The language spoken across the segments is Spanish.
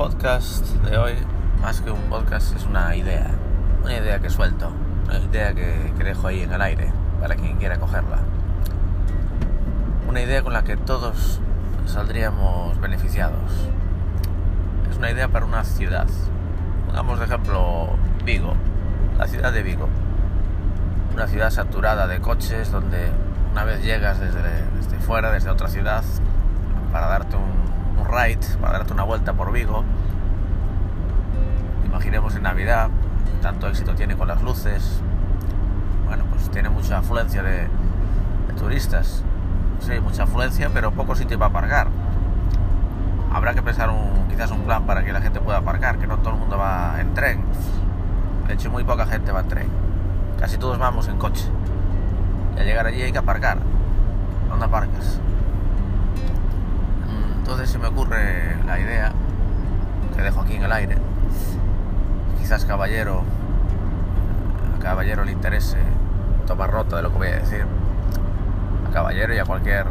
podcast de hoy, más que un podcast, es una idea. Una idea que suelto, una idea que, que dejo ahí en el aire para quien quiera cogerla. Una idea con la que todos saldríamos beneficiados. Es una idea para una ciudad. Pongamos de ejemplo Vigo, la ciudad de Vigo. Una ciudad saturada de coches donde una vez llegas desde, desde fuera, desde otra ciudad, para darte un, un ride, para darte una vuelta por Vigo, imaginemos en Navidad, tanto éxito tiene con las luces, bueno, pues tiene mucha afluencia de, turistas, sí, mucha afluencia, pero poco sitio para aparcar. Habrá que pensar un, quizás un plan para que la gente pueda aparcar, que no todo el mundo va en tren. De hecho, muy poca gente va en tren. Casi todos vamos en coche. Y al llegar allí hay que aparcar. ¿Dónde aparcas? Se me ocurre la idea que dejo aquí en el aire. Quizás Caballero, Caballero le interese tomar nota de lo que voy a decir. A Caballero y a cualquier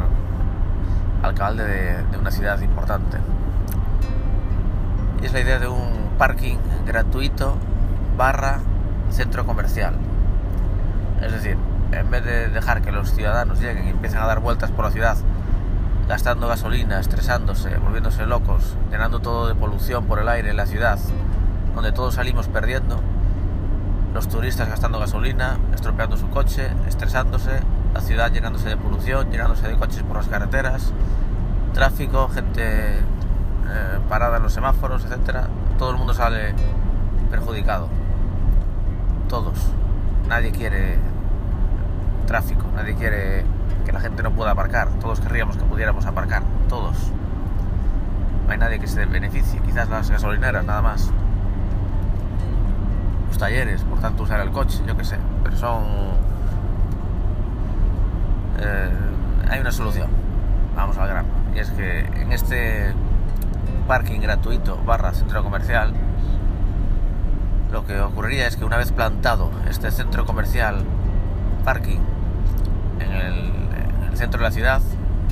alcalde de, una ciudad importante. Es la idea de un parking gratuito barra centro comercial. Es decir, en vez de dejar que los ciudadanos lleguen y empiecen a dar vueltas por la ciudad, gastando gasolina, estresándose, volviéndose locos, llenando todo de polución por el aire en la ciudad, donde todos salimos perdiendo, los turistas gastando gasolina, estropeando su coche, estresándose, la ciudad llenándose de polución, llenándose de coches por las carreteras, tráfico, gente eh, parada en los semáforos, etcétera, todo el mundo sale perjudicado. Todos. Nadie quiere tráfico, nadie quiere la gente no pueda aparcar. Todos querríamos que pudiéramos aparcar, todos. No hay nadie que se beneficie, quizás las gasolineras nada más. Los talleres, por tanto usar el coche, yo qué sé, pero son... Eh, hay una solución, vamos al grano, y es que en este parking gratuito barra centro comercial, lo que ocurriría es que una vez plantado este centro comercial parking en el, el, centro de la ciudad,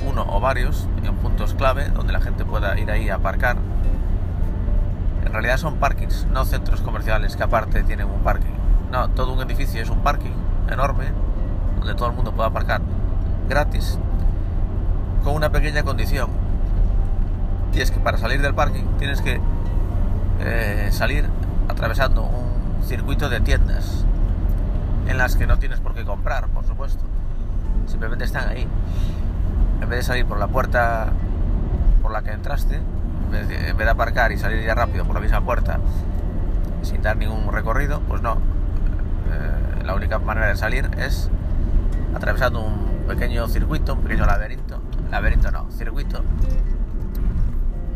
uno o varios, en puntos clave donde la gente pueda ir ahí a aparcar. En realidad son parkings, no centros comerciales que aparte tienen un parking. No, todo un edificio es un parking enorme donde todo el mundo pueda aparcar gratis con una pequeña condición. Y es que para salir del parking tienes que eh, salir atravesando un circuito de tiendas en las que no tienes por qué comprar, por supuesto. Simplemente están ahí. En vez de salir por la puerta por la que entraste, en vez de, aparcar y salir ya rápido por la misma puerta sin dar ningún recorrido, pues no. Eh, la única manera de salir es atravesando un pequeño circuito, un pequeño laberinto. Laberinto no, circuito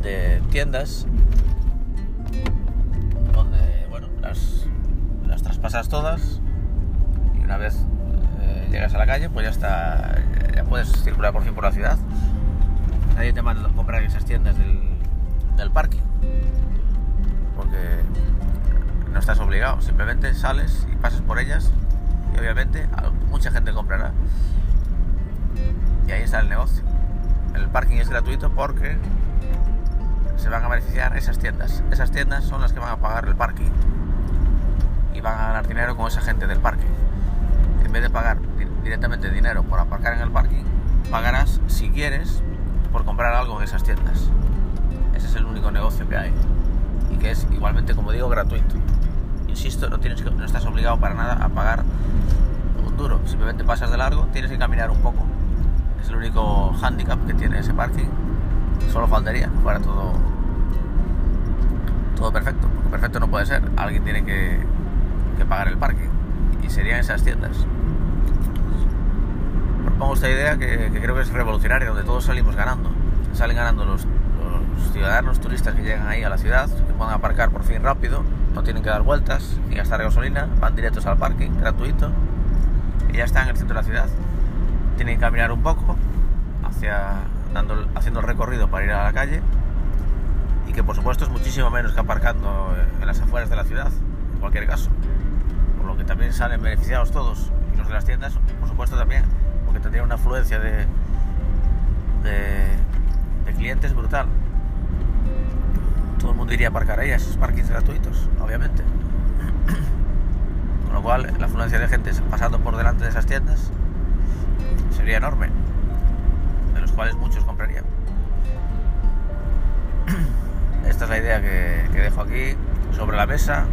de tiendas donde, bueno, las, las traspasas todas y una vez llegas a la calle, pues ya está, ya puedes circular por fin por la ciudad. Nadie te manda a comprar esas tiendas del, del parking, porque no estás obligado, simplemente sales y pasas por ellas y obviamente mucha gente comprará. Y ahí está el negocio. El parking es gratuito porque se van a beneficiar esas tiendas. Esas tiendas son las que van a pagar el parking y van a ganar dinero con esa gente del parking. En vez de pagar directamente dinero por aparcar en el parking, pagarás si quieres por comprar algo en esas tiendas. Ese es el único negocio que hay y que es igualmente, como digo, gratuito. Insisto, no tienes que, no estás obligado para nada a pagar un duro. Simplemente pasas de largo, tienes que caminar un poco. Es el único handicap que tiene ese parking. Solo faltaría para todo todo perfecto. Porque perfecto no puede ser. Alguien tiene que, que pagar el parking. Y serían esas tiendas. Propongo esta idea que, que, creo que es revolucionaria, donde todos salimos ganando. Salen ganando los, los, ciudadanos turistas que llegan ahí a la ciudad, que puedan aparcar por fin rápido, no tienen que dar vueltas ni gastar gasolina, van directos al parking, gratuito, y ya están en el centro de la ciudad. Tienen que caminar un poco, hacia, dando, haciendo el recorrido para ir a la calle, y que por supuesto es muchísimo menos que aparcando en las afueras de la ciudad, en cualquier caso. Por lo que también salen beneficiados todos, y los de las tiendas, por supuesto también, porque tendría una afluencia de, de, de clientes brutal. Todo el mundo iría a aparcar ahí, a esos parkings gratuitos, obviamente. Con lo cual, la afluencia de gente pasando por delante de esas tiendas sería enorme, de los cuales muchos comprarían. Esta es la idea que, que dejo aquí sobre la mesa.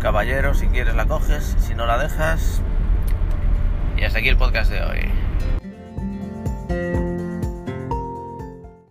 Caballero, si quieres la coges, si no la dejas. Y hasta aquí el podcast de hoy.